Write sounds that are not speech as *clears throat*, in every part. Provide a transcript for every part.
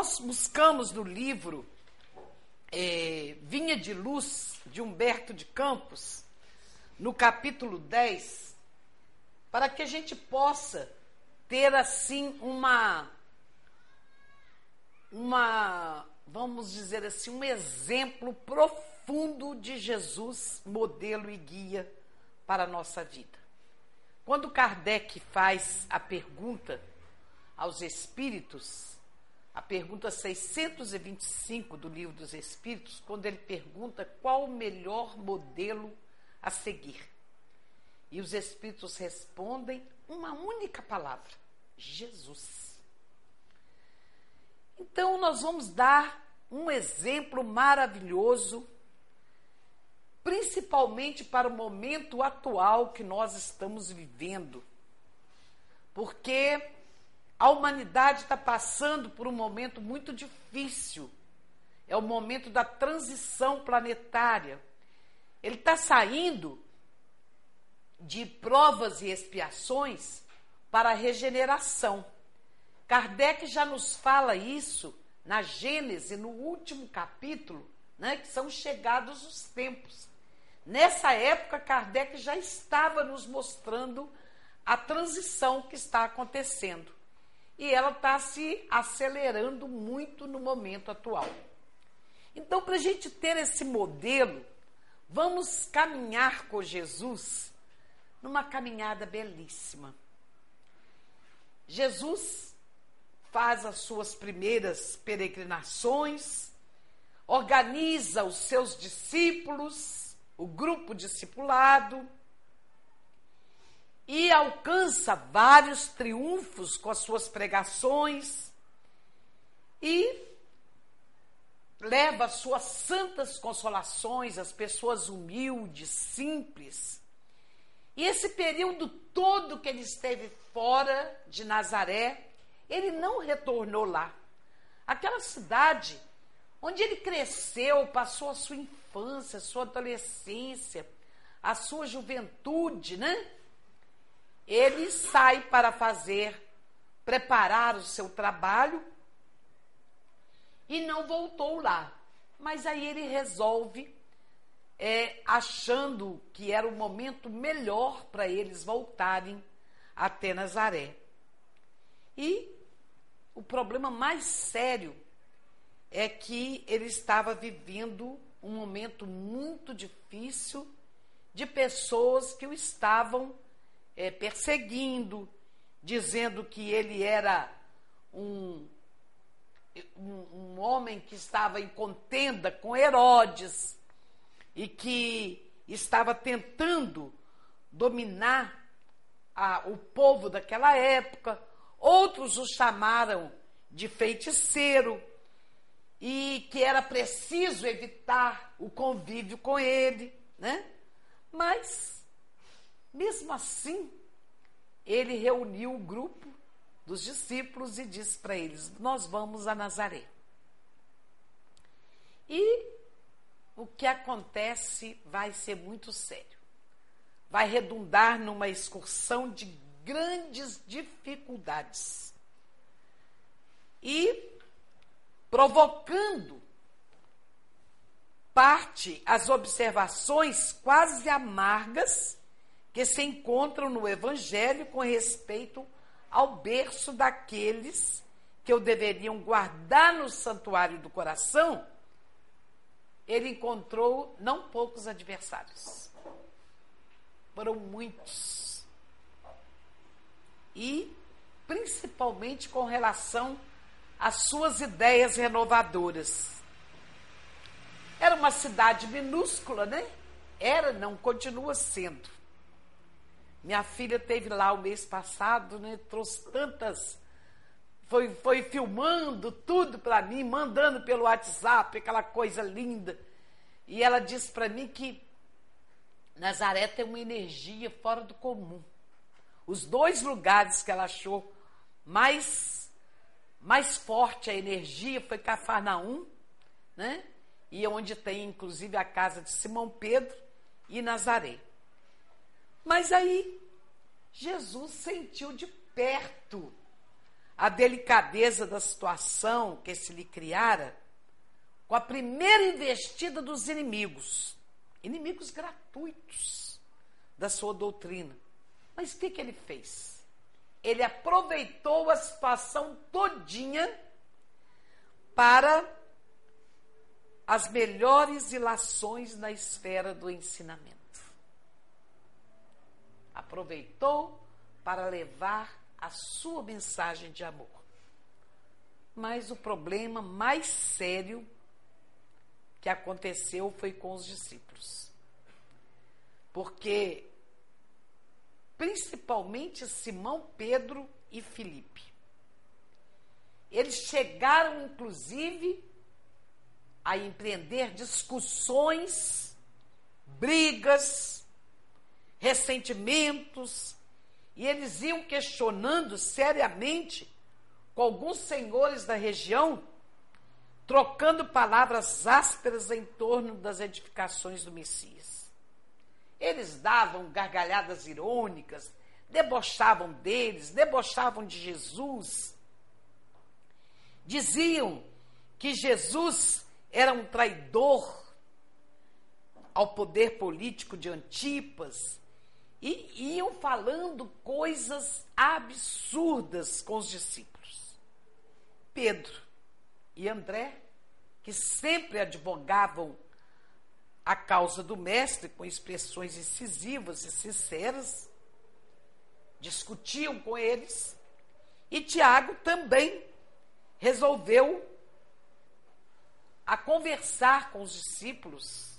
nós buscamos no livro é, Vinha de Luz, de Humberto de Campos, no capítulo 10, para que a gente possa ter assim uma uma vamos dizer assim um exemplo profundo de Jesus, modelo e guia para a nossa vida. Quando Kardec faz a pergunta aos espíritos, a pergunta 625 do Livro dos Espíritos, quando ele pergunta qual o melhor modelo a seguir. E os espíritos respondem uma única palavra: Jesus. Então, nós vamos dar um exemplo maravilhoso, principalmente para o momento atual que nós estamos vivendo. Porque a humanidade está passando por um momento muito difícil. É o momento da transição planetária. Ele está saindo de provas e expiações para a regeneração. Kardec já nos fala isso na Gênese, no último capítulo, né, que são chegados os tempos. Nessa época, Kardec já estava nos mostrando a transição que está acontecendo. E ela está se acelerando muito no momento atual. Então, para a gente ter esse modelo, vamos caminhar com Jesus numa caminhada belíssima. Jesus faz as suas primeiras peregrinações, organiza os seus discípulos, o grupo discipulado, e alcança vários triunfos com as suas pregações e leva as suas santas consolações às pessoas humildes, simples. E esse período todo que ele esteve fora de Nazaré, ele não retornou lá. Aquela cidade onde ele cresceu, passou a sua infância, a sua adolescência, a sua juventude, né? Ele sai para fazer, preparar o seu trabalho e não voltou lá. Mas aí ele resolve, é, achando que era o momento melhor para eles voltarem até Nazaré. E o problema mais sério é que ele estava vivendo um momento muito difícil de pessoas que o estavam é, perseguindo, dizendo que ele era um, um, um homem que estava em contenda com Herodes e que estava tentando dominar a, o povo daquela época Outros o chamaram de feiticeiro e que era preciso evitar o convívio com ele, né? Mas, mesmo assim, ele reuniu o grupo dos discípulos e disse para eles: Nós vamos a Nazaré. E o que acontece vai ser muito sério. Vai redundar numa excursão de grandes dificuldades e provocando parte as observações quase amargas que se encontram no Evangelho com respeito ao berço daqueles que o deveriam guardar no santuário do coração, ele encontrou não poucos adversários. Foram muitos e principalmente com relação às suas ideias renovadoras. Era uma cidade minúscula, né? Era, não continua sendo. Minha filha teve lá o mês passado, né? Trouxe tantas foi, foi filmando tudo para mim, mandando pelo WhatsApp, aquela coisa linda. E ela disse para mim que Nazaré tem uma energia fora do comum. Os dois lugares que ela achou mais, mais forte a energia foi Cafarnaum, né? E onde tem inclusive a casa de Simão Pedro e Nazaré. Mas aí Jesus sentiu de perto a delicadeza da situação que se lhe criara com a primeira investida dos inimigos, inimigos gratuitos da sua doutrina. Mas o que, que ele fez? Ele aproveitou a situação todinha para as melhores ilações na esfera do ensinamento. Aproveitou para levar a sua mensagem de amor. Mas o problema mais sério que aconteceu foi com os discípulos. Porque, principalmente Simão Pedro e Filipe, eles chegaram, inclusive, a empreender discussões, brigas, ressentimentos, e eles iam questionando seriamente com alguns senhores da região, trocando palavras ásperas em torno das edificações do Messias. Eles davam gargalhadas irônicas, debochavam deles, debochavam de Jesus. Diziam que Jesus era um traidor ao poder político de Antipas e iam falando coisas absurdas com os discípulos. Pedro e André, que sempre advogavam a causa do mestre com expressões incisivas e sinceras, discutiam com eles, e Tiago também resolveu a conversar com os discípulos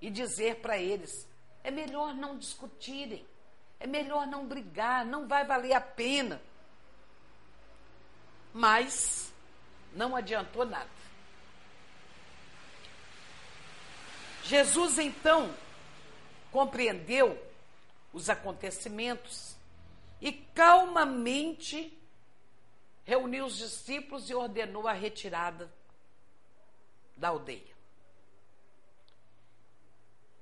e dizer para eles: é melhor não discutirem, é melhor não brigar, não vai valer a pena. Mas não adiantou nada. Jesus então compreendeu os acontecimentos e calmamente reuniu os discípulos e ordenou a retirada da aldeia.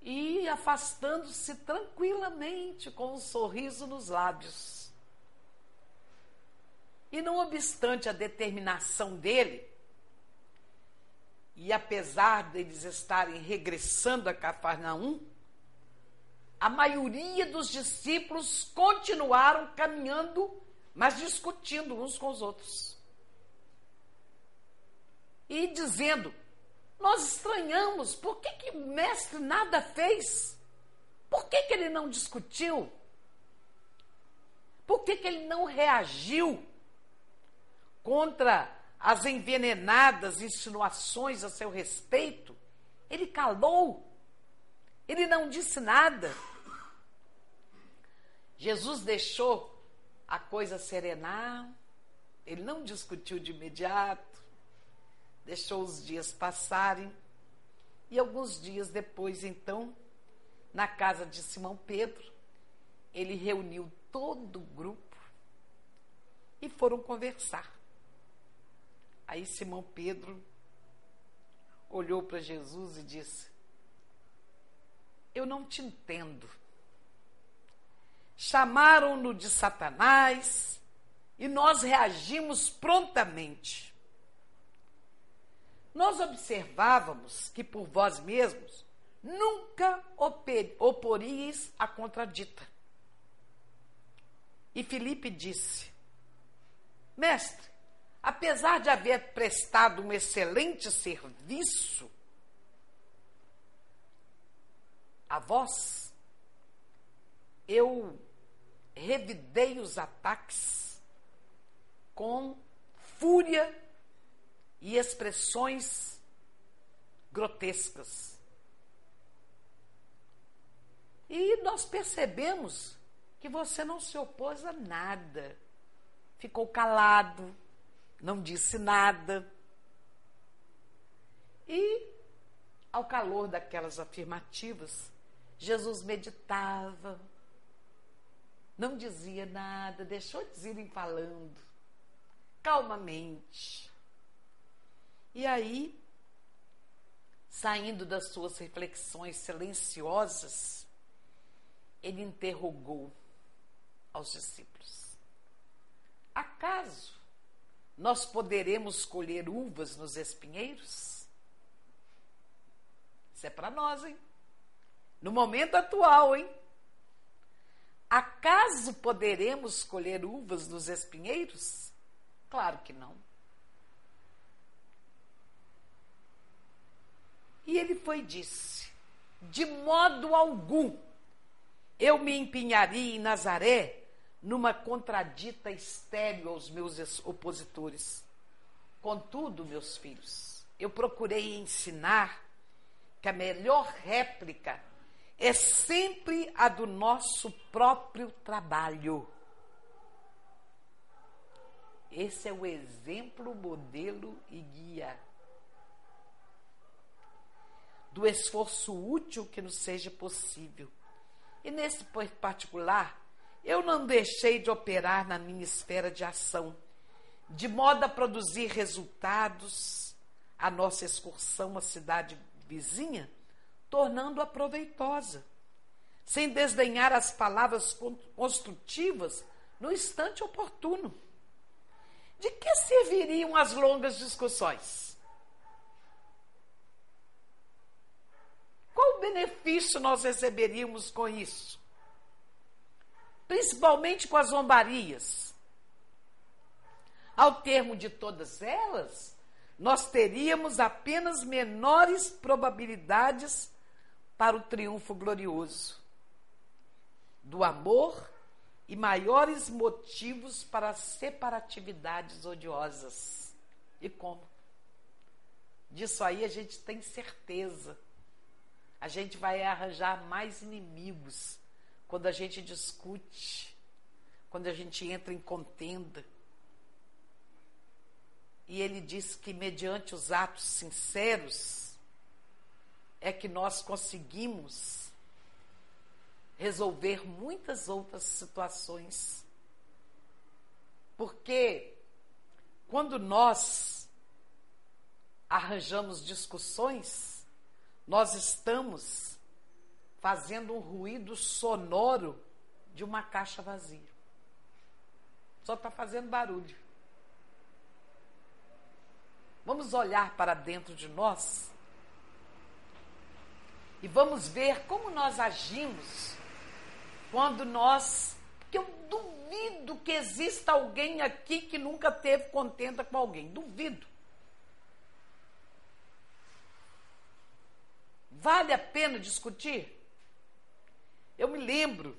E afastando-se tranquilamente, com um sorriso nos lábios. E não obstante a determinação dele, e apesar deles estarem regressando a Cafarnaum, a maioria dos discípulos continuaram caminhando, mas discutindo uns com os outros. E dizendo: nós estranhamos por que, que o mestre nada fez. Por que, que ele não discutiu? Por que, que ele não reagiu contra as envenenadas insinuações a seu respeito? Ele calou. Ele não disse nada. Jesus deixou a coisa serenar. Ele não discutiu de imediato deixou os dias passarem e alguns dias depois, então, na casa de Simão Pedro, ele reuniu todo o grupo e foram conversar. Aí Simão Pedro olhou para Jesus e disse: Eu não te entendo. Chamaram-no de Satanás e nós reagimos prontamente nós observávamos que por vós mesmos nunca oporíeis a contradita. E Filipe disse: Mestre, apesar de haver prestado um excelente serviço a vós, eu revidei os ataques com fúria e expressões grotescas. E nós percebemos que você não se opôs a nada, ficou calado, não disse nada. E, ao calor daquelas afirmativas, Jesus meditava, não dizia nada, deixou de irem falando, calmamente. E aí, saindo das suas reflexões silenciosas, ele interrogou aos discípulos: Acaso nós poderemos colher uvas nos espinheiros? Isso é para nós, hein? No momento atual, hein? Acaso poderemos colher uvas nos espinheiros? Claro que não. E ele foi e disse: De modo algum eu me empenharia em Nazaré numa contradita estéreo aos meus opositores. Contudo, meus filhos, eu procurei ensinar que a melhor réplica é sempre a do nosso próprio trabalho. Esse é o exemplo, modelo e guia do esforço útil que nos seja possível. E nesse particular, eu não deixei de operar na minha esfera de ação, de modo a produzir resultados a nossa excursão à cidade vizinha, tornando-a proveitosa, sem desdenhar as palavras construtivas no instante oportuno. De que serviriam as longas discussões? Qual benefício nós receberíamos com isso? Principalmente com as zombarias. Ao termo de todas elas, nós teríamos apenas menores probabilidades para o triunfo glorioso do amor e maiores motivos para separatividades odiosas. E como? Disso aí a gente tem certeza. A gente vai arranjar mais inimigos quando a gente discute, quando a gente entra em contenda. E ele diz que mediante os atos sinceros é que nós conseguimos resolver muitas outras situações. Porque quando nós arranjamos discussões, nós estamos fazendo um ruído sonoro de uma caixa vazia. Só está fazendo barulho. Vamos olhar para dentro de nós e vamos ver como nós agimos quando nós. Porque eu duvido que exista alguém aqui que nunca teve contenta com alguém. Duvido. Vale a pena discutir? Eu me lembro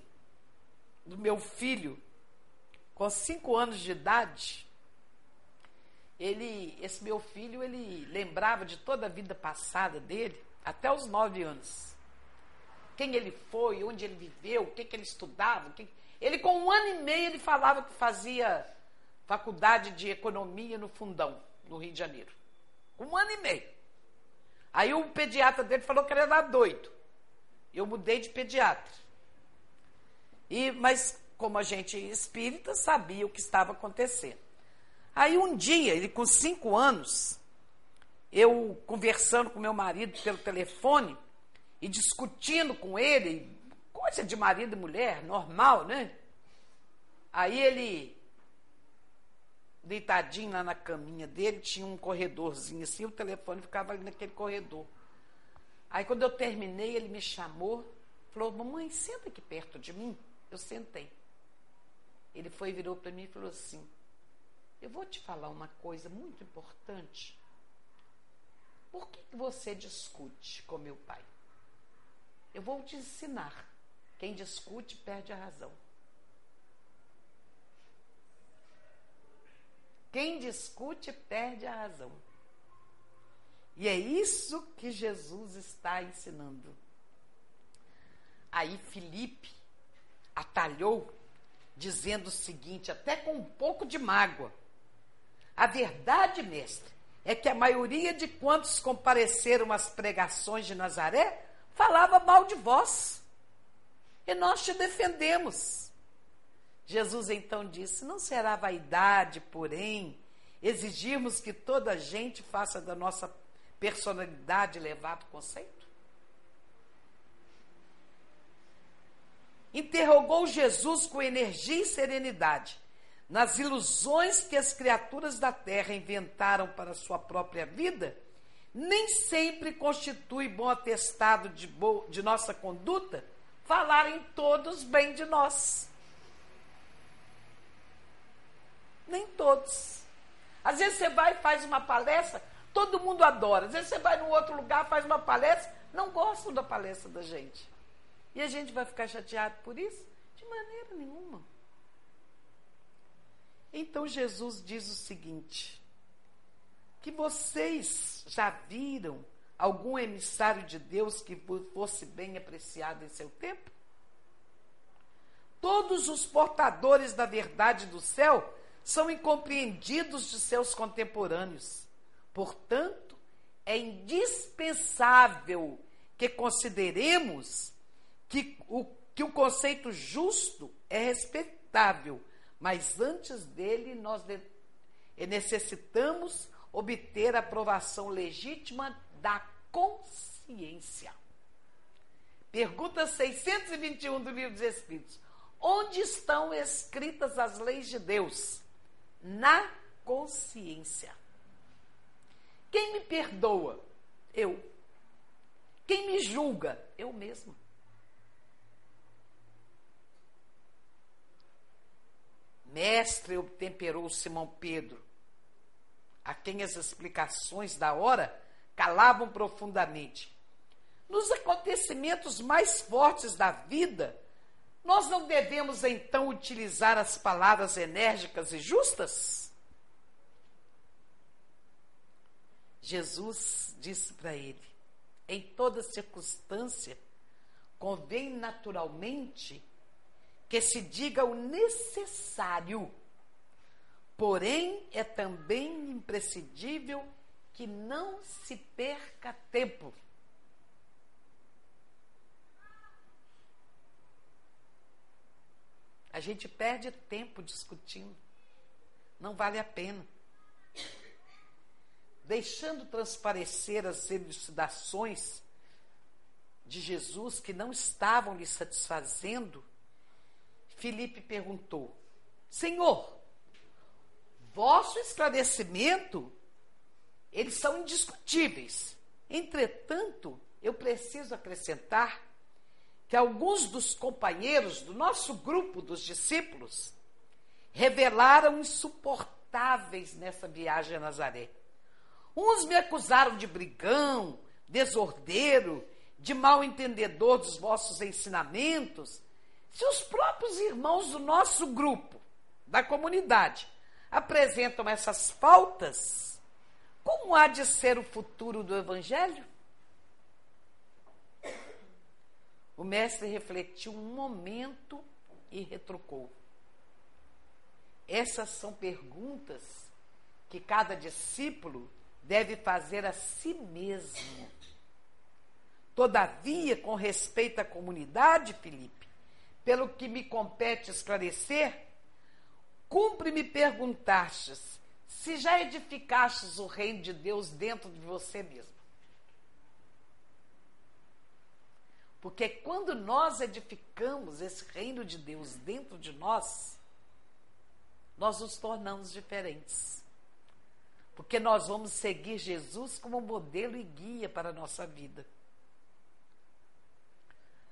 do meu filho, com cinco anos de idade, ele, esse meu filho, ele lembrava de toda a vida passada dele, até os nove anos quem ele foi, onde ele viveu, o que, que ele estudava. Que... Ele, com um ano e meio, ele falava que fazia faculdade de economia no Fundão, no Rio de Janeiro. Um ano e meio. Aí o pediatra dele falou que ele era doido. Eu mudei de pediatra. E, mas, como a gente espírita, sabia o que estava acontecendo. Aí um dia, ele com cinco anos, eu conversando com meu marido pelo telefone, e discutindo com ele, coisa de marido e mulher, normal, né? Aí ele, deitadinho lá na caminha dele, tinha um corredorzinho assim, o telefone ficava ali naquele corredor. Aí quando eu terminei, ele me chamou, falou: Mamãe, senta aqui perto de mim. Eu sentei. Ele foi, virou para mim e falou assim: Eu vou te falar uma coisa muito importante. Por que você discute com meu pai? Eu vou te ensinar. Quem discute perde a razão. Quem discute perde a razão. E é isso que Jesus está ensinando. Aí Felipe atalhou, dizendo o seguinte, até com um pouco de mágoa: A verdade, mestre, é que a maioria de quantos compareceram às pregações de Nazaré falava mal de vós. E nós te defendemos. Jesus então disse: Não será vaidade, porém, exigirmos que toda a gente faça da nossa personalidade levado conceito? Interrogou Jesus com energia e serenidade. nas ilusões que as criaturas da terra inventaram para sua própria vida, nem sempre constitui bom atestado de, bo de nossa conduta falarem todos bem de nós. Nem todos. Às vezes você vai e faz uma palestra, todo mundo adora. Às vezes você vai num outro lugar, faz uma palestra, não gostam da palestra da gente. E a gente vai ficar chateado por isso? De maneira nenhuma. Então Jesus diz o seguinte: que vocês já viram algum emissário de Deus que fosse bem apreciado em seu tempo? Todos os portadores da verdade do céu são incompreendidos de seus contemporâneos. Portanto, é indispensável que consideremos que o, que o conceito justo é respeitável, mas antes dele nós necessitamos obter a aprovação legítima da consciência. Pergunta 621 do Livro dos Espíritos. Onde estão escritas as leis de Deus? Na consciência. Quem me perdoa? Eu. Quem me julga? Eu mesmo. Mestre, obtemperou Simão Pedro, a quem as explicações da hora calavam profundamente. Nos acontecimentos mais fortes da vida, nós não devemos então utilizar as palavras enérgicas e justas? Jesus disse para ele: em toda circunstância, convém naturalmente que se diga o necessário, porém é também imprescindível que não se perca tempo. A gente perde tempo discutindo. Não vale a pena. Deixando transparecer as elucidações de Jesus que não estavam lhe satisfazendo, Filipe perguntou: Senhor, vosso esclarecimento, eles são indiscutíveis. Entretanto, eu preciso acrescentar que alguns dos companheiros do nosso grupo dos discípulos revelaram insuportáveis nessa viagem a Nazaré. Uns me acusaram de brigão, desordeiro, de mal entendedor dos vossos ensinamentos. Se os próprios irmãos do nosso grupo, da comunidade, apresentam essas faltas, como há de ser o futuro do Evangelho? O mestre refletiu um momento e retrucou. Essas são perguntas que cada discípulo deve fazer a si mesmo. Todavia, com respeito à comunidade, Felipe, pelo que me compete esclarecer, cumpre-me perguntastes se já edificastes o reino de Deus dentro de você mesmo. Porque quando nós edificamos esse reino de Deus dentro de nós, nós nos tornamos diferentes. Porque nós vamos seguir Jesus como modelo e guia para a nossa vida.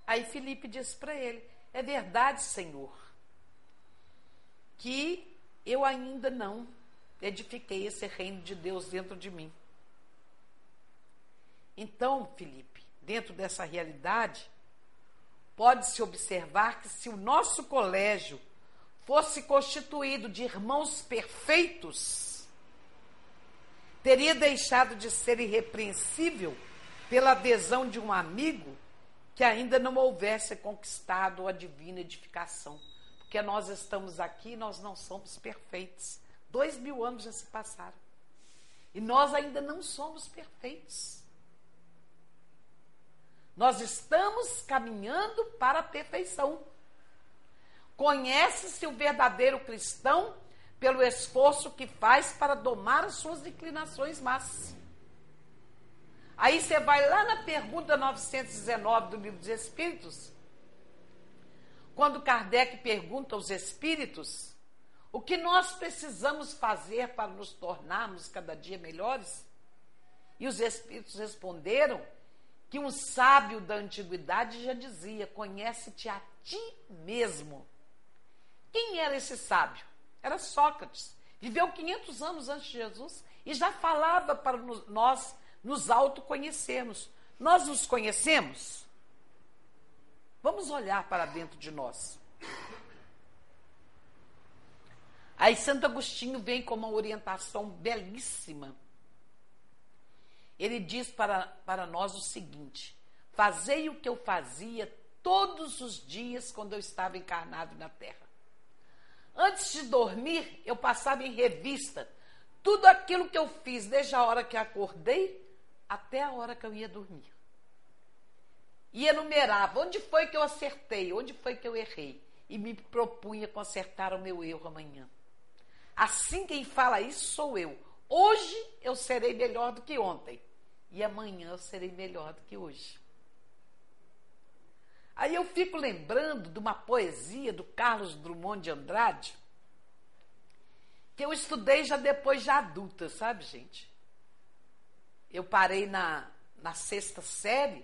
Aí Felipe disse para ele: É verdade, Senhor, que eu ainda não edifiquei esse reino de Deus dentro de mim. Então, Felipe, dentro dessa realidade, pode-se observar que se o nosso colégio fosse constituído de irmãos perfeitos, teria deixado de ser irrepreensível pela adesão de um amigo que ainda não houvesse conquistado a divina edificação. Porque nós estamos aqui, nós não somos perfeitos. Dois mil anos já se passaram. E nós ainda não somos perfeitos. Nós estamos caminhando para a perfeição. Conhece-se o verdadeiro cristão pelo esforço que faz para domar as suas inclinações más. Aí você vai lá na pergunta 919 do Livro dos Espíritos, quando Kardec pergunta aos espíritos o que nós precisamos fazer para nos tornarmos cada dia melhores? E os espíritos responderam que um sábio da antiguidade já dizia: Conhece-te a ti mesmo. Quem era esse sábio? Era Sócrates. Viveu 500 anos antes de Jesus e já falava para nós nos autoconhecermos. Nós nos conhecemos? Vamos olhar para dentro de nós. Aí Santo Agostinho vem com uma orientação belíssima. Ele diz para, para nós o seguinte: fazei o que eu fazia todos os dias quando eu estava encarnado na Terra. Antes de dormir, eu passava em revista tudo aquilo que eu fiz, desde a hora que acordei até a hora que eu ia dormir. E enumerava onde foi que eu acertei, onde foi que eu errei. E me propunha consertar o meu erro amanhã. Assim quem fala isso sou eu. Hoje eu serei melhor do que ontem. E amanhã eu serei melhor do que hoje. Aí eu fico lembrando de uma poesia do Carlos Drummond de Andrade, que eu estudei já depois de adulta, sabe, gente? Eu parei na, na sexta série,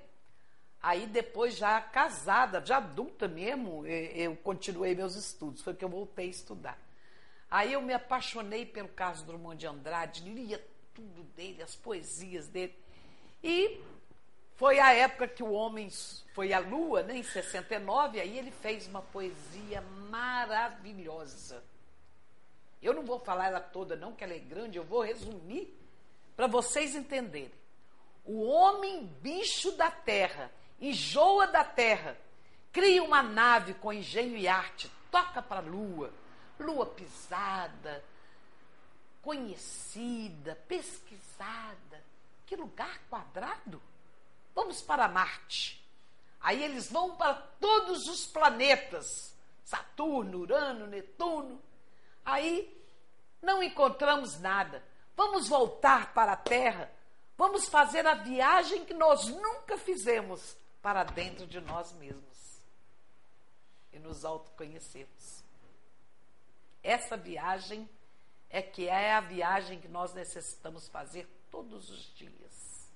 aí depois já casada, já adulta mesmo, eu continuei meus estudos, foi que eu voltei a estudar. Aí eu me apaixonei pelo Carlos Drummond de Andrade, lia tudo dele, as poesias dele. E foi a época que o homem foi à Lua, né, em 69, aí ele fez uma poesia maravilhosa. Eu não vou falar ela toda, não, que ela é grande, eu vou resumir para vocês entenderem. O homem bicho da terra, enjoa da terra, cria uma nave com engenho e arte, toca para a lua, lua pisada, conhecida, pesquisada. Que lugar quadrado! Vamos para Marte. Aí eles vão para todos os planetas: Saturno, Urano, Netuno. Aí não encontramos nada. Vamos voltar para a Terra. Vamos fazer a viagem que nós nunca fizemos para dentro de nós mesmos e nos autoconhecemos. Essa viagem é que é a viagem que nós necessitamos fazer todos os dias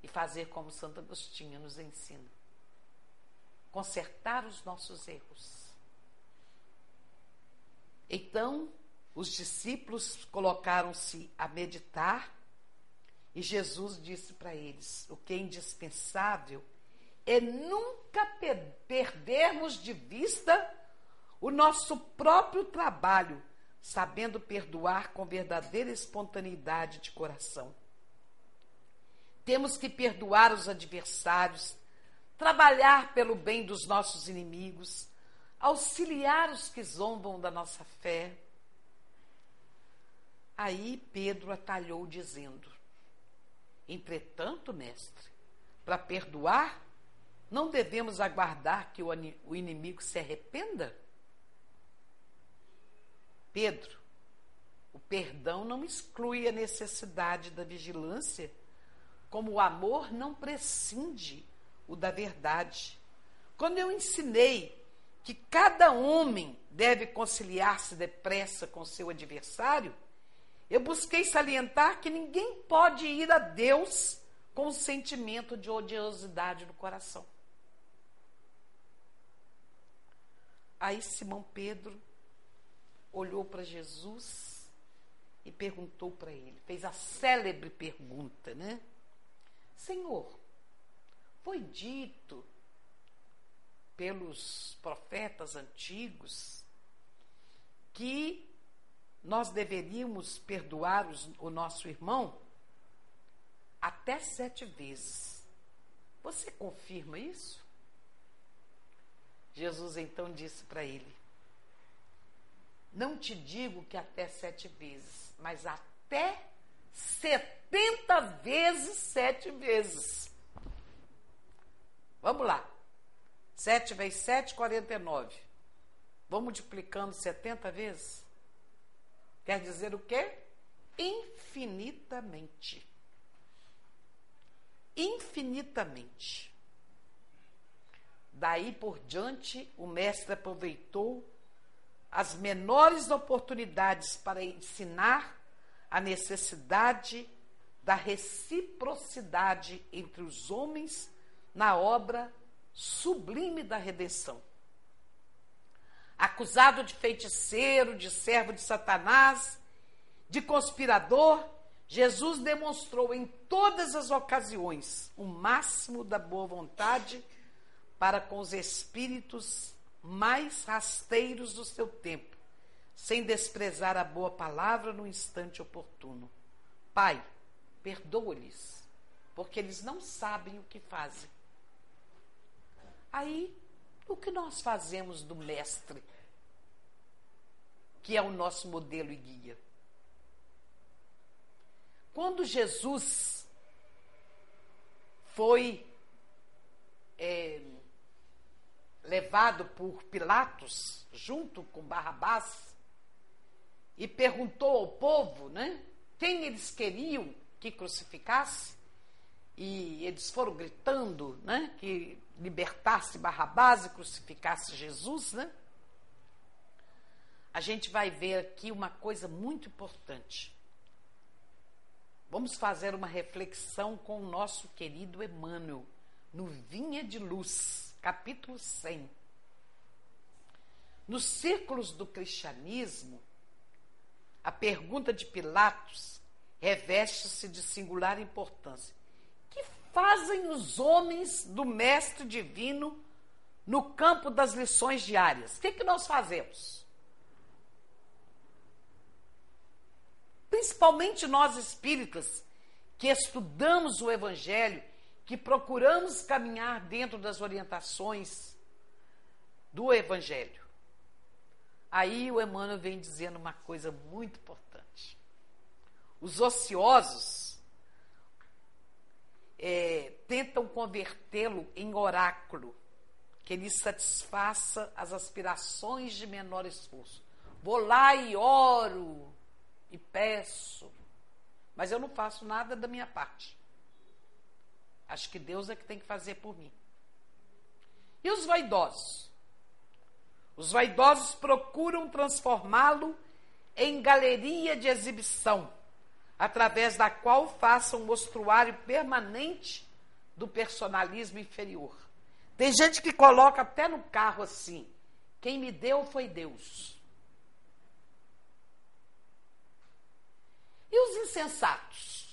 e fazer como Santo Agostinho nos ensina. Consertar os nossos erros. Então, os discípulos colocaram-se a meditar e Jesus disse para eles: o que é indispensável é nunca perdermos de vista o nosso próprio trabalho, sabendo perdoar com verdadeira espontaneidade de coração. Temos que perdoar os adversários, trabalhar pelo bem dos nossos inimigos, auxiliar os que zombam da nossa fé. Aí Pedro atalhou, dizendo: Entretanto, mestre, para perdoar, não devemos aguardar que o inimigo se arrependa? Pedro, o perdão não exclui a necessidade da vigilância como o amor não prescinde o da verdade. Quando eu ensinei que cada homem deve conciliar-se depressa com seu adversário, eu busquei salientar que ninguém pode ir a Deus com um sentimento de odiosidade no coração. Aí Simão Pedro olhou para Jesus e perguntou para ele, fez a célebre pergunta, né? Senhor, foi dito pelos profetas antigos que nós deveríamos perdoar os, o nosso irmão até sete vezes. Você confirma isso? Jesus então disse para ele: Não te digo que até sete vezes, mas até 70 vezes sete vezes. Vamos lá. 7 vezes 7, 49. Vamos multiplicando 70 vezes? Quer dizer o quê? Infinitamente. Infinitamente. Daí por diante, o mestre aproveitou as menores oportunidades para ensinar a necessidade da reciprocidade entre os homens na obra sublime da redenção. Acusado de feiticeiro, de servo de Satanás, de conspirador, Jesus demonstrou em todas as ocasiões o máximo da boa vontade para com os espíritos mais rasteiros do seu tempo, sem desprezar a boa palavra no instante oportuno. Pai, perdoa-lhes, porque eles não sabem o que fazem. Aí, o que nós fazemos do Mestre, que é o nosso modelo e guia? Quando Jesus foi é, levado por Pilatos, junto com Barrabás, e perguntou ao povo, né, quem eles queriam que crucificasse, e eles foram gritando, né, que libertasse Barrabás e crucificasse Jesus, né? A gente vai ver aqui uma coisa muito importante. Vamos fazer uma reflexão com o nosso querido Emmanuel, no Vinha de Luz, capítulo 100. Nos círculos do cristianismo, a pergunta de Pilatos reveste-se de singular importância. Que fazem os homens do Mestre Divino no campo das lições diárias? O que, que nós fazemos? principalmente nós espíritas, que estudamos o Evangelho, que procuramos caminhar dentro das orientações do Evangelho. Aí o Emmanuel vem dizendo uma coisa muito importante. Os ociosos é, tentam convertê-lo em oráculo, que lhe satisfaça as aspirações de menor esforço. Vou lá e oro, e peço, mas eu não faço nada da minha parte. Acho que Deus é que tem que fazer por mim. E os vaidosos? Os vaidosos procuram transformá-lo em galeria de exibição, através da qual façam um mostruário permanente do personalismo inferior. Tem gente que coloca até no carro assim: quem me deu foi Deus. E os insensatos?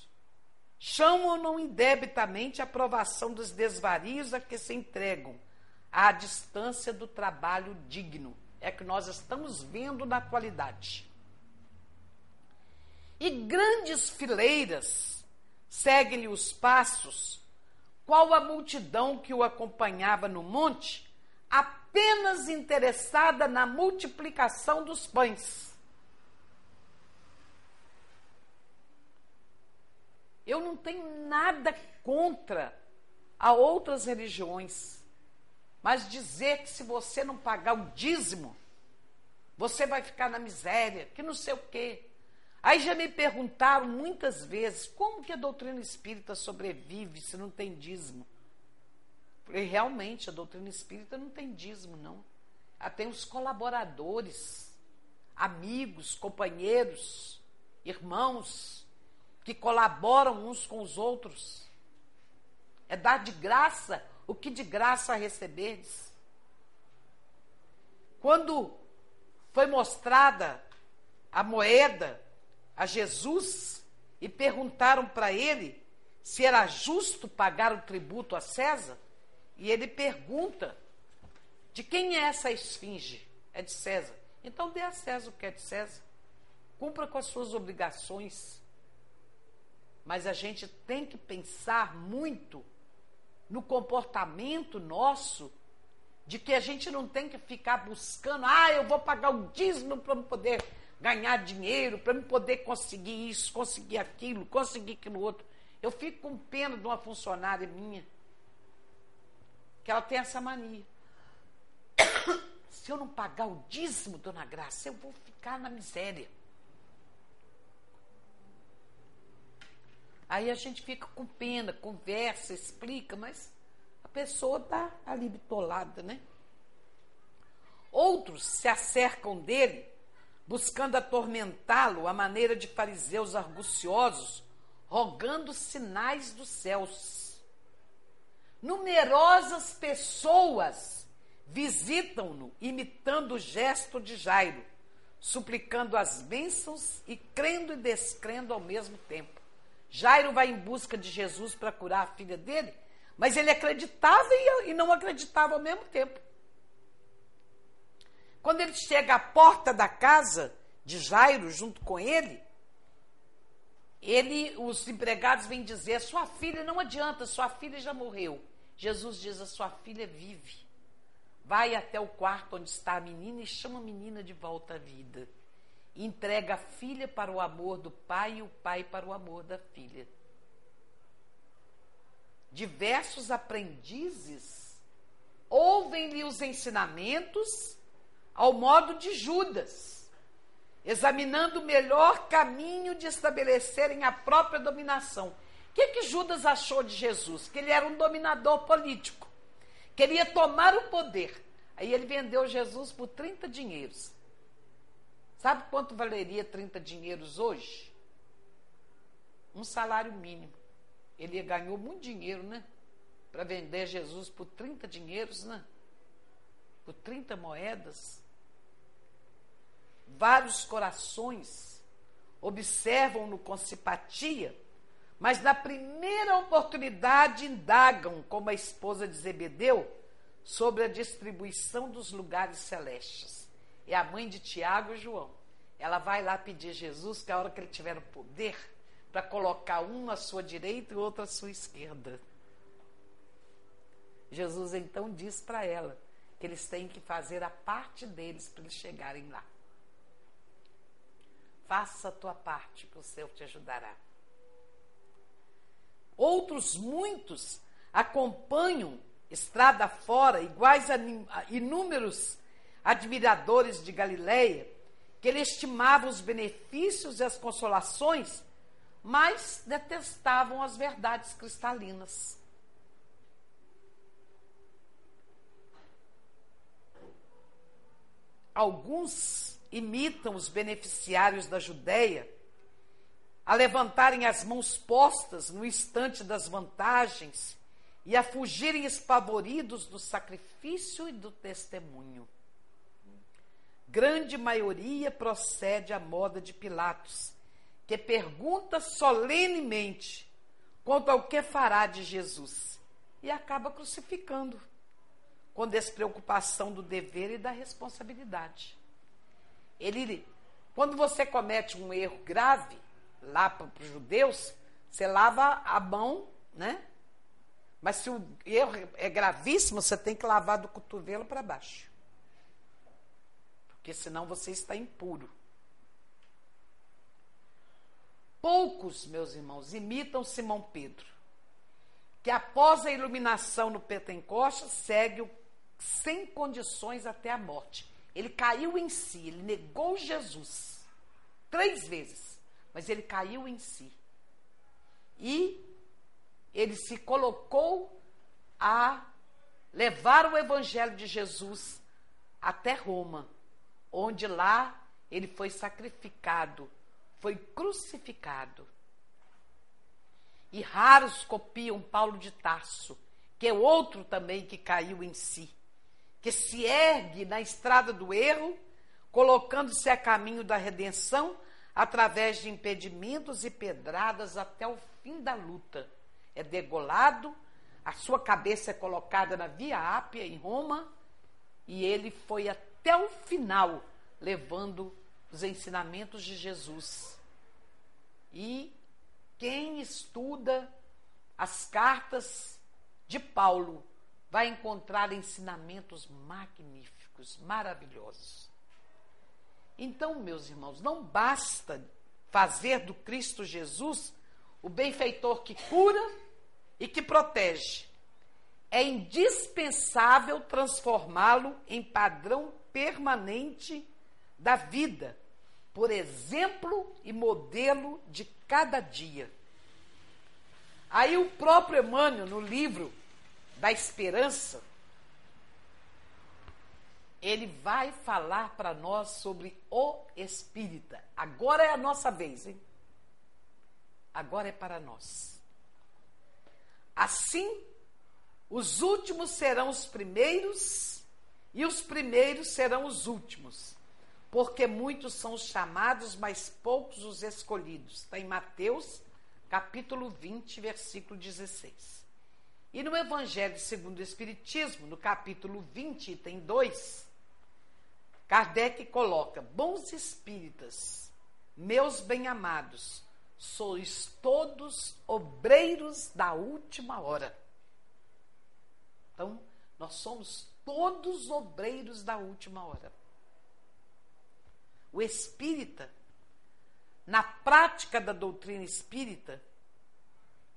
Chamam-no indebitamente a aprovação dos desvarios a que se entregam à distância do trabalho digno. É que nós estamos vendo na atualidade. E grandes fileiras seguem-lhe os passos, qual a multidão que o acompanhava no monte, apenas interessada na multiplicação dos pães Eu não tenho nada contra a outras religiões. Mas dizer que se você não pagar o dízimo, você vai ficar na miséria, que não sei o quê. Aí já me perguntaram muitas vezes como que a doutrina espírita sobrevive se não tem dízimo. Falei, realmente, a doutrina espírita não tem dízimo, não. Ela tem os colaboradores, amigos, companheiros, irmãos, que colaboram uns com os outros. É dar de graça o que de graça receberdes. Quando foi mostrada a moeda a Jesus e perguntaram para ele se era justo pagar o tributo a César, e ele pergunta: de quem é essa esfinge? É de César. Então dê a César o que é de César. Cumpra com as suas obrigações mas a gente tem que pensar muito no comportamento nosso, de que a gente não tem que ficar buscando, ah, eu vou pagar o dízimo para poder ganhar dinheiro, para poder conseguir isso, conseguir aquilo, conseguir aquilo outro. Eu fico com pena de uma funcionária minha, que ela tem essa mania. *coughs* Se eu não pagar o dízimo, dona Graça, eu vou ficar na miséria. Aí a gente fica com pena, conversa, explica, mas a pessoa está ali bitolada, né? Outros se acercam dele, buscando atormentá-lo à maneira de fariseus arguciosos, rogando sinais dos céus. Numerosas pessoas visitam-no, imitando o gesto de Jairo, suplicando as bênçãos e crendo e descrendo ao mesmo tempo. Jairo vai em busca de Jesus para curar a filha dele, mas ele acreditava e não acreditava ao mesmo tempo. Quando ele chega à porta da casa de Jairo, junto com ele, ele, os empregados vêm dizer: sua filha não adianta, sua filha já morreu. Jesus diz: a sua filha vive. Vai até o quarto onde está a menina e chama a menina de volta à vida. Entrega a filha para o amor do pai e o pai para o amor da filha. Diversos aprendizes ouvem-lhe os ensinamentos ao modo de Judas, examinando o melhor caminho de estabelecerem a própria dominação. O que, que Judas achou de Jesus? Que ele era um dominador político queria tomar o poder. Aí ele vendeu Jesus por 30 dinheiros. Sabe quanto valeria 30 dinheiros hoje? Um salário mínimo. Ele ganhou muito dinheiro, né? Para vender Jesus por 30 dinheiros, né? Por 30 moedas. Vários corações observam-no com simpatia mas na primeira oportunidade indagam, como a esposa de Zebedeu, sobre a distribuição dos lugares celestes. É a mãe de Tiago e João. Ela vai lá pedir a Jesus que a hora que ele tiver o poder, para colocar um à sua direita e outro à sua esquerda. Jesus então diz para ela que eles têm que fazer a parte deles para eles chegarem lá. Faça a tua parte, que o céu te ajudará. Outros muitos acompanham estrada fora, iguais a inúmeros admiradores de Galileia, que ele estimava os benefícios e as consolações, mas detestavam as verdades cristalinas. Alguns imitam os beneficiários da Judéia a levantarem as mãos postas no instante das vantagens e a fugirem espavoridos do sacrifício e do testemunho. Grande maioria procede à moda de Pilatos, que pergunta solenemente quanto ao que fará de Jesus e acaba crucificando, com despreocupação do dever e da responsabilidade. Ele, quando você comete um erro grave, lá para os judeus, você lava a mão, né? Mas se o erro é gravíssimo, você tem que lavar do cotovelo para baixo. Porque senão você está impuro. Poucos, meus irmãos, imitam Simão Pedro, que após a iluminação no Pentecoste segue sem condições até a morte. Ele caiu em si, ele negou Jesus três vezes mas ele caiu em si. E ele se colocou a levar o evangelho de Jesus até Roma, onde lá ele foi sacrificado, foi crucificado. E raros copiam Paulo de Tarso, que é outro também que caiu em si, que se ergue na estrada do erro, colocando-se a caminho da redenção, através de impedimentos e pedradas até o fim da luta. É degolado, a sua cabeça é colocada na Via Ápia, em Roma, e ele foi até o final levando os ensinamentos de Jesus. E quem estuda as cartas de Paulo vai encontrar ensinamentos magníficos, maravilhosos. Então, meus irmãos, não basta fazer do Cristo Jesus o benfeitor que cura e que protege. É indispensável transformá-lo em padrão permanente da vida, por exemplo e modelo de cada dia. Aí o próprio Emmanuel, no livro da Esperança, ele vai falar para nós sobre o espírita. Agora é a nossa vez, hein? Agora é para nós. Assim, os últimos serão os primeiros e os primeiros serão os últimos, porque muitos são os chamados, mas poucos os escolhidos. Está em Mateus, capítulo 20, versículo 16. E no Evangelho segundo o Espiritismo, no capítulo 20, item 2, Kardec coloca: Bons espíritas, meus bem-amados, sois todos obreiros da última hora. Então, nós somos todos obreiros da última hora. O espírita, na prática da doutrina espírita,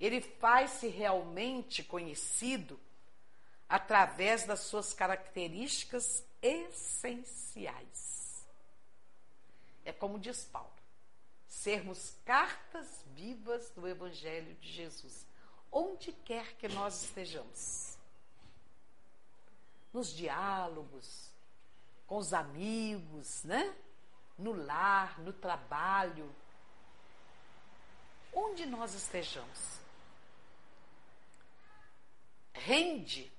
ele faz-se realmente conhecido através das suas características essenciais. É como diz Paulo, sermos cartas vivas do Evangelho de Jesus, onde quer que nós estejamos. Nos diálogos, com os amigos, né? No lar, no trabalho, onde nós estejamos. Rende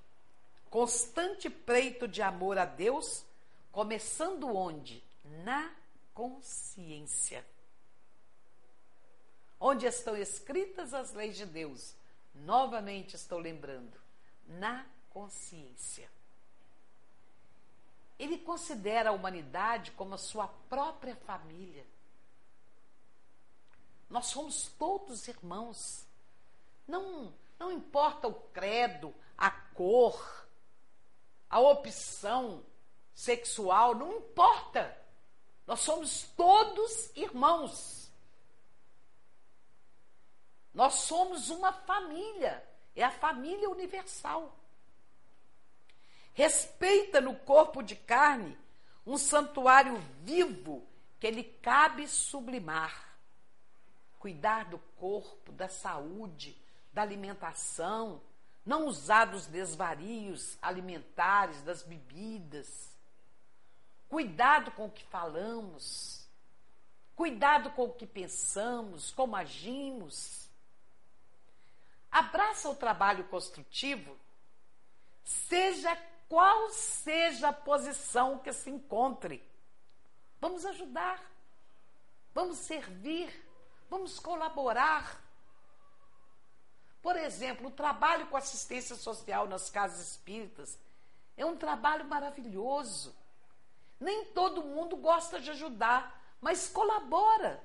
constante preito de amor a Deus, começando onde? Na consciência. Onde estão escritas as leis de Deus? Novamente estou lembrando, na consciência. Ele considera a humanidade como a sua própria família. Nós somos todos irmãos. Não, não importa o credo, a cor, a opção sexual, não importa. Nós somos todos irmãos. Nós somos uma família, é a família universal. Respeita no corpo de carne um santuário vivo que lhe cabe sublimar. Cuidar do corpo, da saúde, da alimentação, não usar dos desvarios alimentares, das bebidas. Cuidado com o que falamos. Cuidado com o que pensamos, como agimos. Abraça o trabalho construtivo, seja qual seja a posição que se encontre. Vamos ajudar, vamos servir, vamos colaborar por exemplo, o trabalho com assistência social nas casas espíritas é um trabalho maravilhoso. Nem todo mundo gosta de ajudar, mas colabora.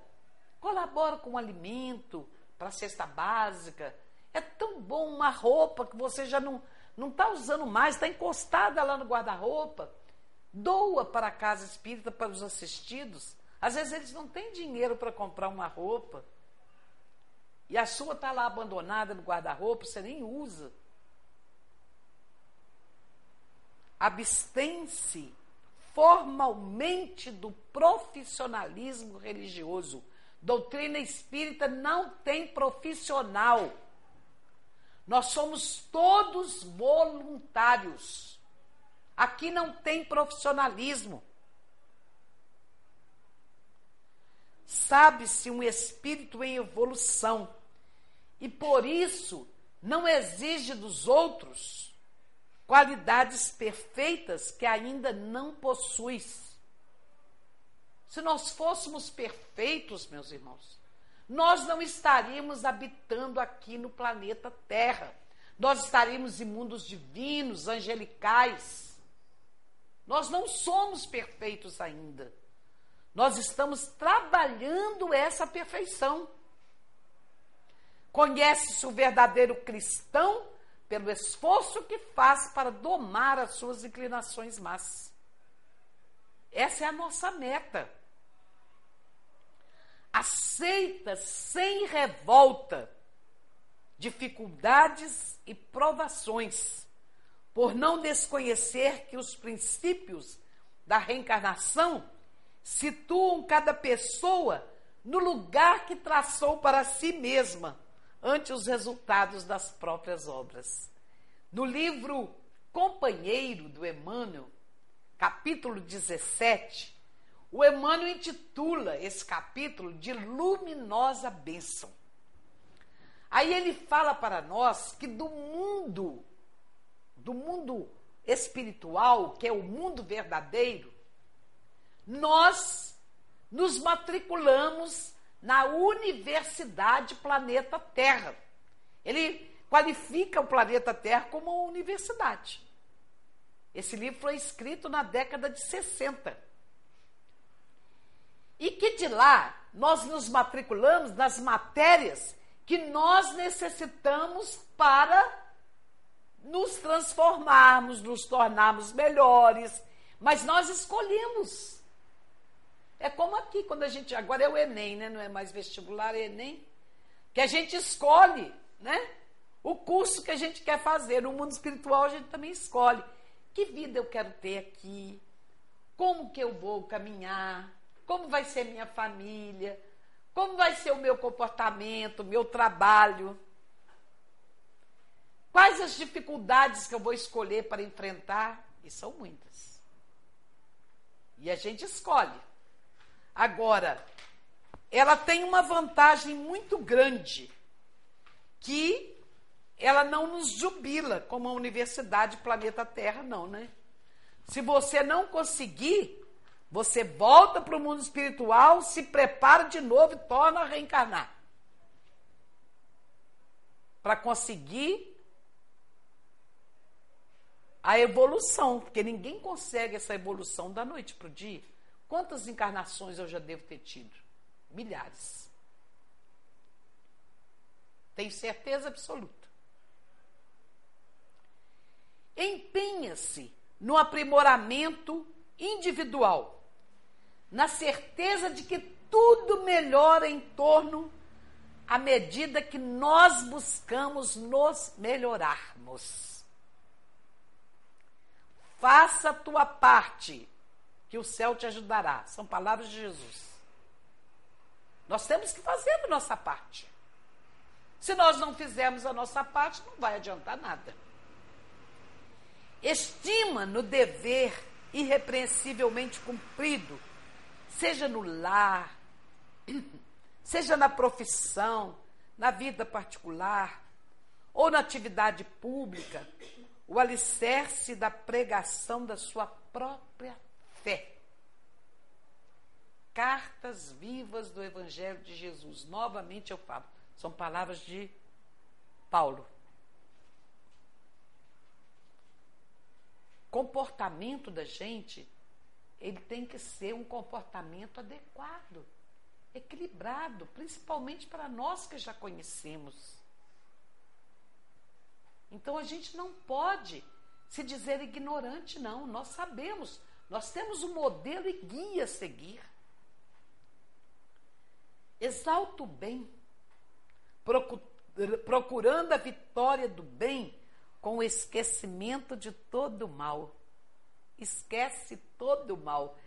Colabora com alimento para a cesta básica. É tão bom uma roupa que você já não não está usando mais, está encostada lá no guarda-roupa. Doa para a casa espírita, para os assistidos. Às vezes eles não têm dinheiro para comprar uma roupa. E a sua está lá abandonada no guarda-roupa, você nem usa. Abstém-se formalmente do profissionalismo religioso. Doutrina espírita não tem profissional. Nós somos todos voluntários. Aqui não tem profissionalismo. Sabe-se um espírito em evolução e por isso não exige dos outros qualidades perfeitas que ainda não possuis. Se nós fôssemos perfeitos, meus irmãos, nós não estaríamos habitando aqui no planeta Terra. Nós estaríamos em mundos divinos, angelicais. Nós não somos perfeitos ainda. Nós estamos trabalhando essa perfeição. Conhece-se o verdadeiro cristão pelo esforço que faz para domar as suas inclinações más. Essa é a nossa meta. Aceita sem revolta dificuldades e provações, por não desconhecer que os princípios da reencarnação situam cada pessoa no lugar que traçou para si mesma ante os resultados das próprias obras. No livro Companheiro do Emmanuel, capítulo 17, o Emmanuel intitula esse capítulo de Luminosa Bênção. Aí ele fala para nós que do mundo, do mundo espiritual, que é o mundo verdadeiro, nós nos matriculamos na Universidade Planeta Terra. Ele qualifica o planeta Terra como uma universidade. Esse livro foi escrito na década de 60. E que de lá nós nos matriculamos nas matérias que nós necessitamos para nos transformarmos, nos tornarmos melhores, mas nós escolhemos. É como aqui, quando a gente. Agora é o Enem, né? Não é mais vestibular, é Enem. Que a gente escolhe, né? O curso que a gente quer fazer. No mundo espiritual, a gente também escolhe. Que vida eu quero ter aqui? Como que eu vou caminhar? Como vai ser minha família? Como vai ser o meu comportamento, meu trabalho? Quais as dificuldades que eu vou escolher para enfrentar? E são muitas. E a gente escolhe. Agora, ela tem uma vantagem muito grande, que ela não nos jubila como a Universidade Planeta Terra, não, né? Se você não conseguir, você volta para o mundo espiritual, se prepara de novo e torna a reencarnar. Para conseguir a evolução, porque ninguém consegue essa evolução da noite para o dia. Quantas encarnações eu já devo ter tido? Milhares. Tenho certeza absoluta. Empenha-se no aprimoramento individual, na certeza de que tudo melhora em torno à medida que nós buscamos nos melhorarmos. Faça a tua parte, que o céu te ajudará. São palavras de Jesus. Nós temos que fazer a nossa parte. Se nós não fizermos a nossa parte, não vai adiantar nada. Estima no dever irrepreensivelmente cumprido, seja no lar, *clears throat* seja na profissão, na vida particular ou na atividade pública, o alicerce da pregação da sua própria fé. Cartas vivas do Evangelho de Jesus. Novamente eu falo, são palavras de Paulo. Comportamento da gente, ele tem que ser um comportamento adequado, equilibrado, principalmente para nós que já conhecemos. Então a gente não pode se dizer ignorante, não. Nós sabemos, nós temos um modelo e guia a seguir. Exalta o bem, procurando a vitória do bem com o esquecimento de todo o mal. Esquece todo o mal.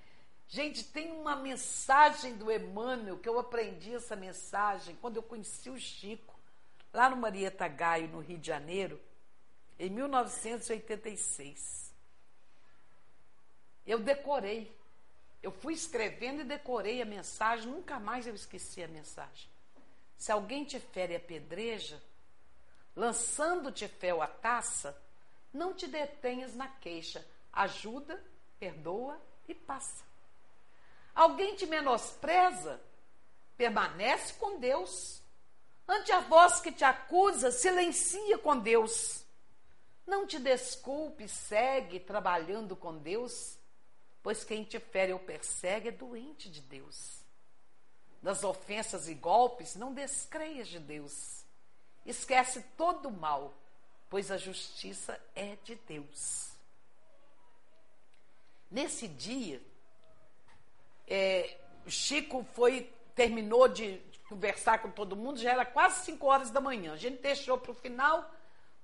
Gente, tem uma mensagem do Emmanuel que eu aprendi essa mensagem quando eu conheci o Chico, lá no Marieta Gaio, no Rio de Janeiro em 1986. Eu decorei. Eu fui escrevendo e decorei a mensagem, nunca mais eu esqueci a mensagem. Se alguém te fere a pedreja, lançando-te fel a taça, não te detenhas na queixa, ajuda, perdoa e passa. Alguém te menospreza, permanece com Deus. Ante a voz que te acusa, silencia com Deus. Não te desculpe, segue trabalhando com Deus, pois quem te fere ou persegue é doente de Deus. Das ofensas e golpes, não descreias de Deus. Esquece todo o mal, pois a justiça é de Deus. Nesse dia, é, Chico foi terminou de conversar com todo mundo, já era quase 5 horas da manhã. A gente deixou para o final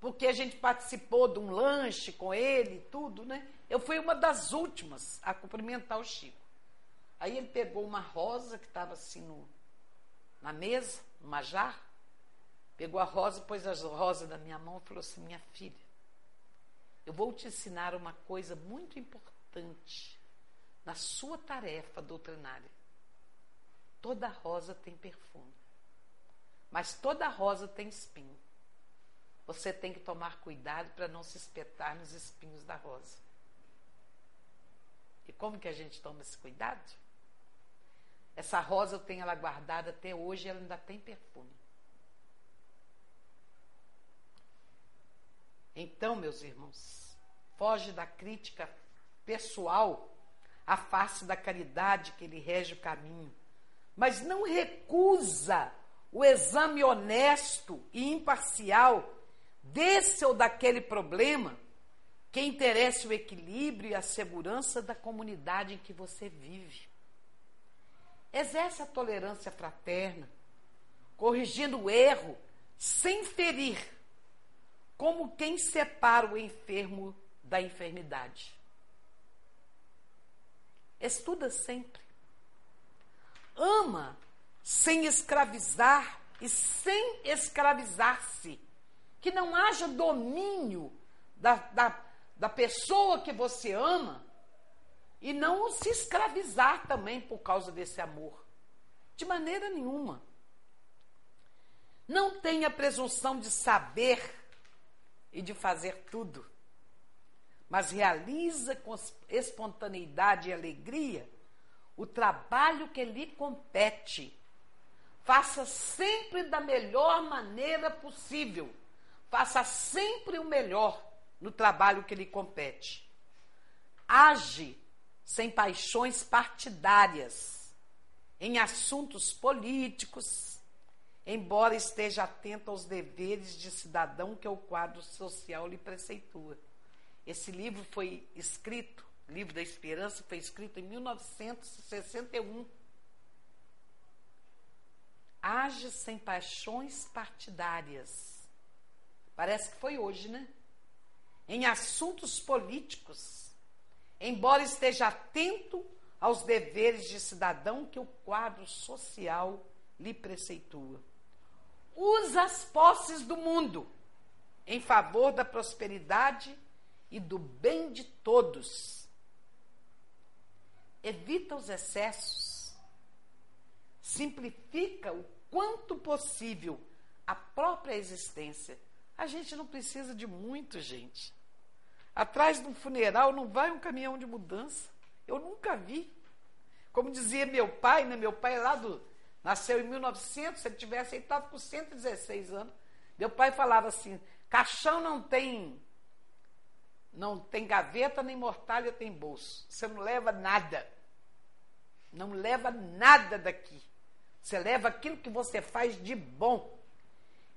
porque a gente participou de um lanche com ele, tudo, né? Eu fui uma das últimas a cumprimentar o Chico. Aí ele pegou uma rosa que estava assim no, na mesa, numa jarra, pegou a rosa, pôs a rosa na minha mão e falou assim: Minha filha, eu vou te ensinar uma coisa muito importante. Importante na sua tarefa doutrinária. Toda rosa tem perfume, mas toda rosa tem espinho. Você tem que tomar cuidado para não se espetar nos espinhos da rosa. E como que a gente toma esse cuidado? Essa rosa eu tenho ela guardada até hoje, ela ainda tem perfume. Então, meus irmãos, foge da crítica pessoal à face da caridade que lhe rege o caminho, mas não recusa o exame honesto e imparcial desse ou daquele problema que interesse o equilíbrio e a segurança da comunidade em que você vive. Exerce a tolerância fraterna, corrigindo o erro sem ferir, como quem separa o enfermo da enfermidade. Estuda sempre. Ama sem escravizar e sem escravizar-se. Que não haja domínio da, da, da pessoa que você ama e não se escravizar também por causa desse amor. De maneira nenhuma. Não tenha presunção de saber e de fazer tudo, mas realiza com espontaneidade e alegria o trabalho que lhe compete. Faça sempre da melhor maneira possível. Faça sempre o melhor no trabalho que lhe compete. Age sem paixões partidárias em assuntos políticos, embora esteja atento aos deveres de cidadão que o quadro social lhe preceitua. Esse livro foi escrito, Livro da Esperança, foi escrito em 1961. Age sem paixões partidárias. Parece que foi hoje, né? em assuntos políticos, embora esteja atento aos deveres de cidadão que o quadro social lhe preceitua. Usa as posses do mundo em favor da prosperidade e do bem de todos. Evita os excessos. Simplifica o quanto possível a própria existência. A gente não precisa de muito, gente. Atrás de um funeral não vai um caminhão de mudança. Eu nunca vi. Como dizia meu pai, né? Meu pai é lá do, nasceu em 1900, se ele tivesse, estava com 116 anos. Meu pai falava assim: caixão não tem não tem gaveta nem mortalha tem bolso. Você não leva nada. Não leva nada daqui. Você leva aquilo que você faz de bom.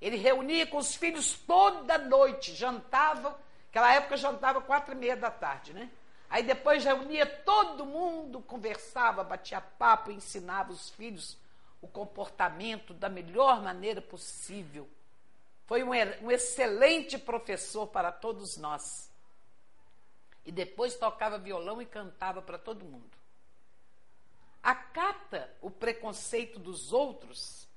Ele reunia com os filhos toda noite, jantava Aquela época jantava quatro e meia da tarde, né? Aí depois reunia todo mundo, conversava, batia papo, ensinava os filhos o comportamento da melhor maneira possível. Foi um, um excelente professor para todos nós. E depois tocava violão e cantava para todo mundo. Acata o preconceito dos outros,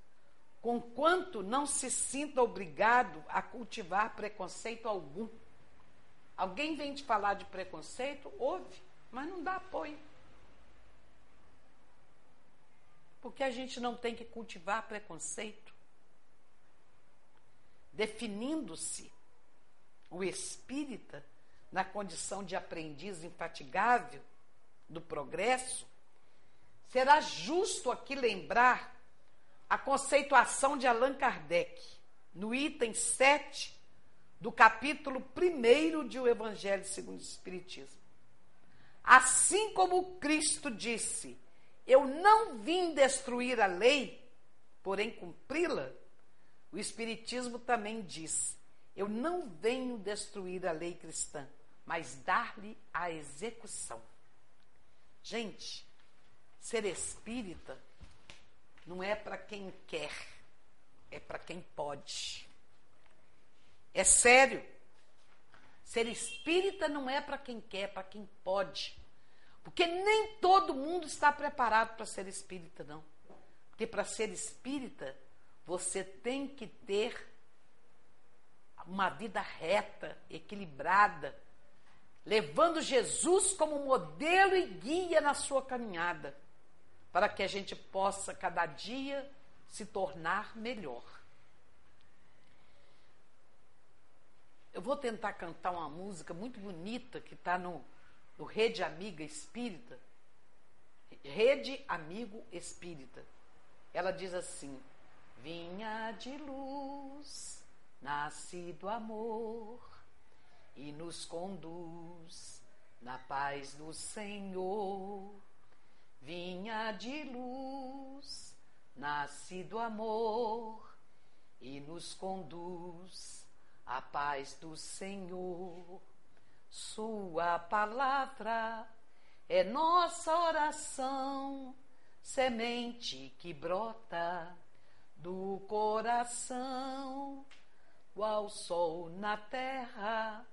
conquanto não se sinta obrigado a cultivar preconceito algum. Alguém vem te falar de preconceito? Ouve, mas não dá apoio. Porque a gente não tem que cultivar preconceito. Definindo-se o espírita na condição de aprendiz infatigável do progresso, será justo aqui lembrar a conceituação de Allan Kardec, no item 7 do capítulo 1 de O Evangelho segundo o Espiritismo. Assim como Cristo disse: Eu não vim destruir a lei, porém cumpri-la, o Espiritismo também diz: Eu não venho destruir a lei cristã, mas dar-lhe a execução. Gente, ser espírita não é para quem quer, é para quem pode. É sério. Ser espírita não é para quem quer, é para quem pode. Porque nem todo mundo está preparado para ser espírita, não. Porque para ser espírita, você tem que ter uma vida reta, equilibrada, levando Jesus como modelo e guia na sua caminhada, para que a gente possa cada dia se tornar melhor. Eu vou tentar cantar uma música muito bonita que está no, no Rede Amiga Espírita. Rede Amigo Espírita. Ela diz assim: Vinha de luz, nascido amor, e nos conduz na paz do Senhor. Vinha de luz, nascido amor, e nos conduz a paz do Senhor. Sua palavra é nossa oração, semente que brota do coração, qual sol na terra,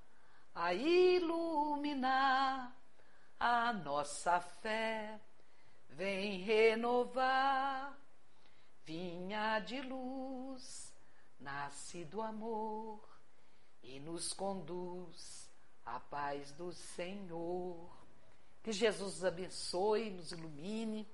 a iluminar a nossa fé, vem renovar, vinha de luz, nasce do amor e nos conduz à paz do Senhor. Que Jesus abençoe, nos ilumine